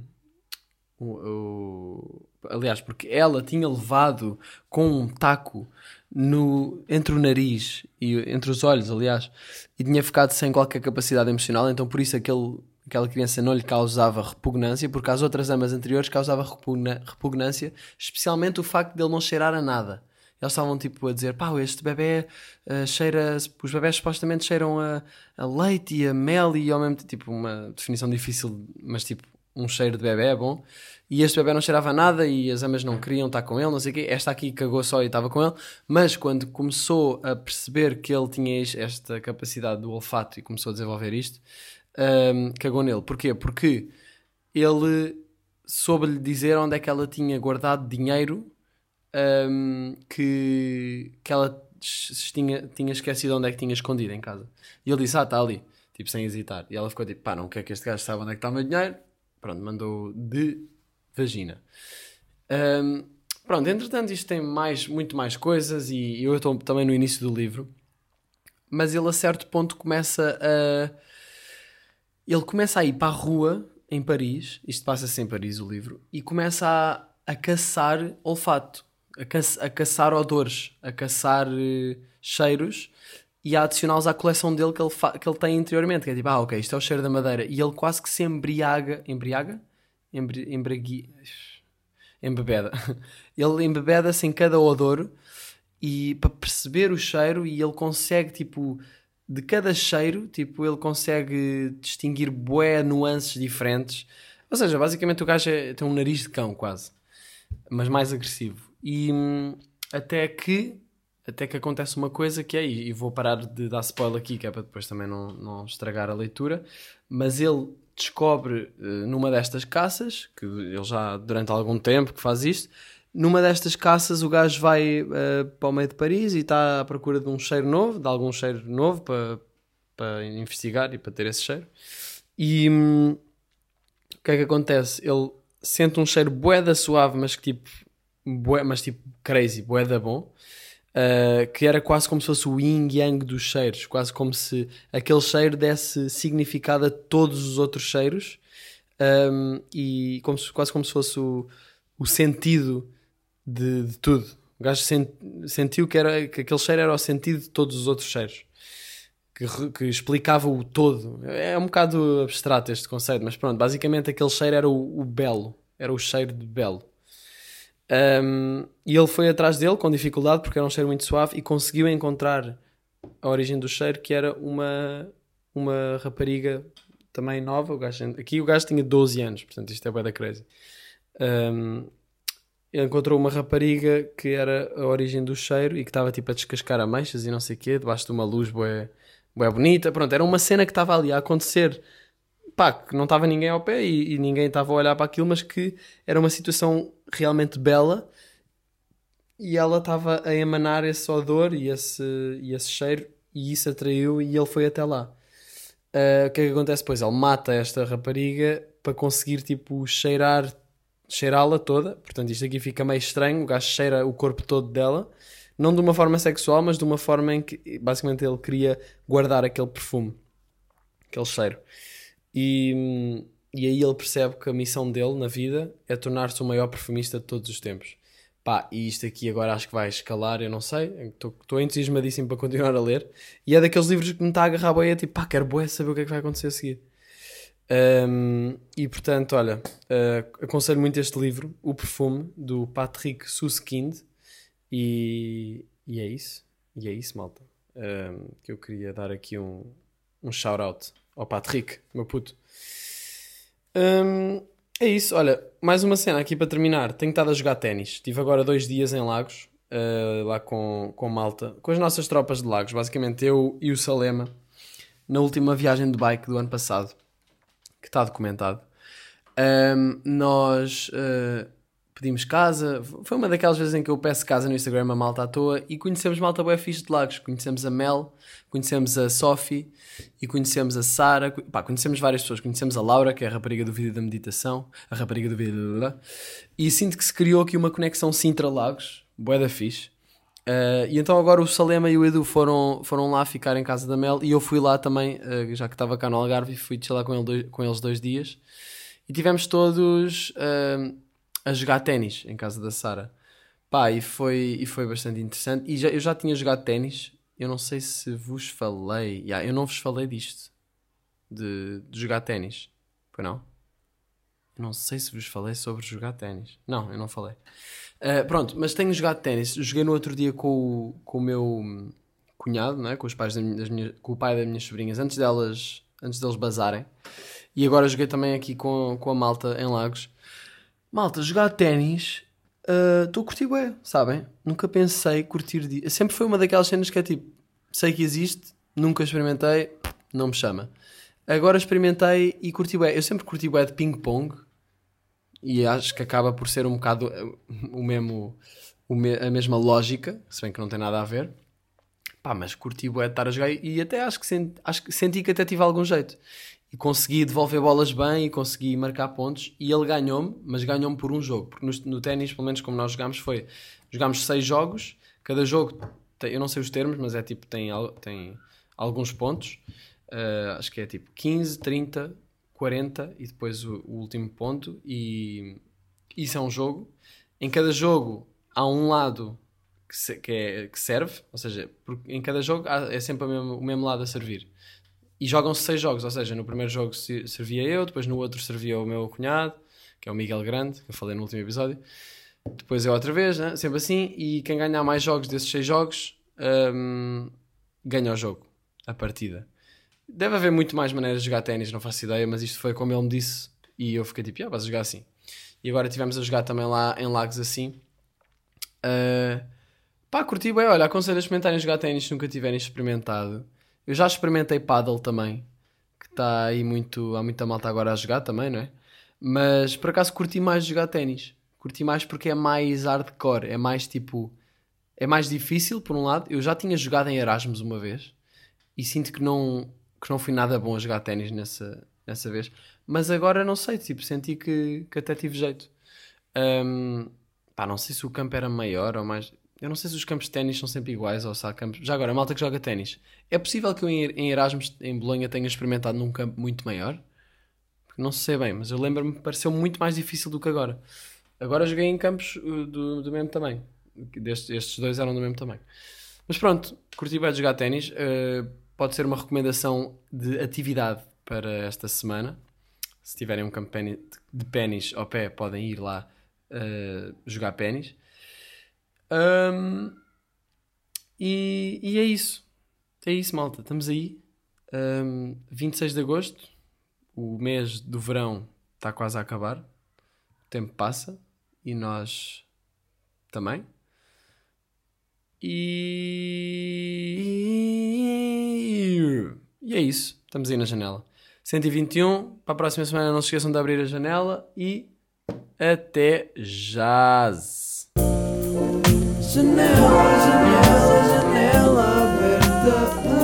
o, o, aliás, porque ela tinha levado com um taco no, entre o nariz e entre os olhos, aliás, e tinha ficado sem qualquer capacidade emocional, então por isso aquele, aquela criança não lhe causava repugnância, porque às outras amas anteriores causava repugna, repugnância, especialmente o facto de ele não cheirar a nada. Eles estavam tipo a dizer: pá, este bebê uh, cheira. Os bebés supostamente cheiram a, a, leite e a mel e ao mesmo tempo. Tipo, uma definição difícil, mas tipo, um cheiro de bebê é bom. E este bebê não cheirava nada e as amas não queriam estar com ele, não sei o quê. Esta aqui cagou só e estava com ele. Mas quando começou a perceber que ele tinha esta capacidade do olfato e começou a desenvolver isto, um, ehm, cagou nele. Porquê? Porque ele soube-lhe dizer onde é que ela tinha guardado dinheiro um, que, que ela tinha, tinha esquecido onde é que tinha escondido em casa. E ele disse: Ah, está ali, tipo, sem hesitar. E ela ficou tipo: Pá, não quer que este gajo saiba onde é que está o meu dinheiro. Pronto, mandou de vagina. Um, pronto, entretanto, isto tem mais, muito mais coisas e eu estou também no início do livro. Mas ele a certo ponto começa a. Ele começa a ir para a rua em Paris, isto passa-se em Paris o livro, e começa a, a caçar olfato a, ca a caçar odores, a caçar uh, cheiros e a adicioná-los à coleção dele que ele, que ele tem interiormente. Que é tipo, ah, ok, isto é o cheiro da madeira. E ele quase que se embriaga. Embriaga? Embri embragui... Embebeda. ele embebeda-se em cada odor e para perceber o cheiro e ele consegue, tipo, de cada cheiro, tipo, ele consegue distinguir bué nuances diferentes. Ou seja, basicamente o gajo é, tem um nariz de cão quase, mas mais agressivo. E hum, até que até que acontece uma coisa que é, e vou parar de dar spoiler aqui, que é para depois também não, não estragar a leitura, mas ele descobre uh, numa destas caças, que ele já durante algum tempo que faz isto, numa destas caças o gajo vai uh, para o meio de Paris e está à procura de um cheiro novo, de algum cheiro novo para, para investigar e para ter esse cheiro. E hum, o que é que acontece? Ele sente um cheiro boeda suave, mas que tipo bué, mas tipo crazy, bué da bom. Uh, que era quase como se fosse o yin yang dos cheiros, quase como se aquele cheiro desse significado a todos os outros cheiros um, e como se, quase como se fosse o, o sentido de, de tudo. O gajo sent, sentiu que, era, que aquele cheiro era o sentido de todos os outros cheiros. Que, que, explicava o todo. É um bocado abstrato este conceito, mas pronto, basicamente aquele cheiro era o, o belo, era o cheiro de belo. Um, e ele foi atrás dele com dificuldade porque era um cheiro muito suave e conseguiu encontrar a origem do cheiro que era uma, uma rapariga também nova. O gajo, aqui o gajo tinha 12 anos, portanto isto é bem da crazy. Um, ele encontrou uma rapariga que era a origem do cheiro e que estava tipo a descascar ameixas e não sei o quê, debaixo de uma luz bué, bué bonita. Pronto, era uma cena que estava ali a acontecer pá, que não estava ninguém ao pé e, e ninguém estava a olhar para aquilo, mas que era uma situação realmente bela e ela estava a emanar esse odor e esse, e esse cheiro e isso atraiu e ele foi até lá. Uh, o que é que acontece depois? Ele mata esta rapariga para conseguir tipo cheirar cheirá-la toda, portanto isto aqui fica meio estranho, o gajo cheira o corpo todo dela, não de uma forma sexual, mas de uma forma em que basicamente ele queria guardar aquele perfume, aquele cheiro. E, e aí ele percebe que a missão dele na vida é tornar-se o maior perfumista de todos os tempos. Pá, e isto aqui agora acho que vai escalar, eu não sei. Estou entusiasmadíssimo para continuar a ler. E é daqueles livros que me está a agarrar boia, tipo, pá, quero boé saber o que é que vai acontecer a seguir. Um, e portanto, olha, uh, aconselho muito este livro, O Perfume, do Patrick Suskind. E, e é isso. E é isso, malta. Um, que eu queria dar aqui um, um shout-out ao Patrick, meu puto. Um, é isso, olha, mais uma cena aqui para terminar. Tenho estado a jogar ténis. Estive agora dois dias em Lagos, uh, lá com, com Malta, com as nossas tropas de Lagos, basicamente eu e o Salema, na última viagem de bike do ano passado, que está documentado. Um, nós uh, pedimos casa. Foi uma daquelas vezes em que eu peço casa no Instagram a malta à toa e conhecemos malta boa fixe de Lagos. Conhecemos a Mel, conhecemos a Sophie e conhecemos a Sara. Pá, conhecemos várias pessoas. Conhecemos a Laura, que é a rapariga do vídeo da meditação, a rapariga do vídeo. E sinto que se criou aqui uma conexão Sintra-Lagos, boa da fixe. Uh, e então agora o Salema e o Edu foram, foram lá ficar em casa da Mel e eu fui lá também, uh, já que estava cá no Algarve, fui lá com, ele dois, com eles dois dias. E tivemos todos uh, a jogar ténis em casa da Sara. Pá, e foi, e foi bastante interessante. E já, eu já tinha jogado ténis, eu não sei se vos falei. Yeah, eu não vos falei disto, de, de jogar ténis. Foi não? Eu não sei se vos falei sobre jogar ténis. Não, eu não falei. Uh, pronto, mas tenho jogado ténis. Joguei no outro dia com o, com o meu cunhado, né? com, os pais das minhas, com o pai das minhas sobrinhas, antes delas antes deles bazarem. E agora joguei também aqui com, com a malta em Lagos. Malta, jogar ténis, estou uh, a curtir bué, sabem? Nunca pensei curtir... Sempre foi uma daquelas cenas que é tipo, sei que existe, nunca experimentei, não me chama. Agora experimentei e curti bué. Eu sempre curti bué de ping-pong, e acho que acaba por ser um bocado eh, o mesmo, o me, a mesma lógica, se bem que não tem nada a ver. Pá, mas curti bué de estar a jogar e até acho que, senti, acho que senti que até tive algum jeito. E consegui devolver bolas bem e consegui marcar pontos e ele ganhou-me, mas ganhou-me por um jogo. Porque no, no ténis, pelo menos como nós jogámos, foi... Jogámos seis jogos, cada jogo, tem, eu não sei os termos, mas é tipo, tem, tem alguns pontos. Uh, acho que é tipo 15, 30, 40 e depois o, o, último ponto. E isso é um jogo. Em cada jogo há um lado que, se, que, é, que serve, ou seja, em cada jogo há, é sempre o mesmo, o mesmo lado a servir. E jogam-se seis jogos, ou seja, no primeiro jogo servia eu, depois no outro servia o meu cunhado, que é o Miguel Grande, que eu falei no último episódio. Depois eu outra vez, né? sempre assim. E quem ganhar mais jogos desses seis jogos um, ganha o jogo, a partida. Deve haver muito mais maneiras de jogar ténis, não faço ideia, mas isto foi como ele me disse e eu fiquei tipo, ah, vais jogar assim. E agora tivemos a jogar também lá em Lagos assim. Uh, pá, curti bem, olha, aconselho a experimentarem jogar ténis se nunca tiverem experimentado. Eu já experimentei paddle também, que está aí muito, há muita malta agora a jogar também, não é? Mas por acaso curti mais jogar ténis. Curti mais porque é mais hardcore, é mais tipo. É mais difícil, por um lado. Eu já tinha jogado em Erasmus uma vez e sinto que não, que não fui nada bom a jogar ténis nessa, nessa vez. Mas agora não sei, tipo, senti que, que até tive jeito. Um, pá, não sei se o campo era maior ou mais. Eu não sei se os campos de ténis são sempre iguais ou se há campos. Já agora, malta que joga ténis. É possível que eu em Erasmus, em Bolonha, tenha experimentado num campo muito maior? Não sei bem, mas eu lembro-me que pareceu muito mais difícil do que agora. Agora joguei em campos uh, do, do mesmo tamanho. Destes, estes dois eram do mesmo tamanho. Mas pronto, curti bem de jogar ténis. Uh, pode ser uma recomendação de atividade para esta semana. Se tiverem um campo de pênis ao pé, podem ir lá uh, jogar pênis. Um, e, e, é isso. É isso, malta. Estamos aí. Um, 26 de agosto. O mês do verão está quase a acabar. O tempo passa. E nós também. E... e é isso. Estamos aí na janela. 121. Para a próxima semana não se esqueçam de abrir a janela e até jazz. Janela, janela, janela aberta.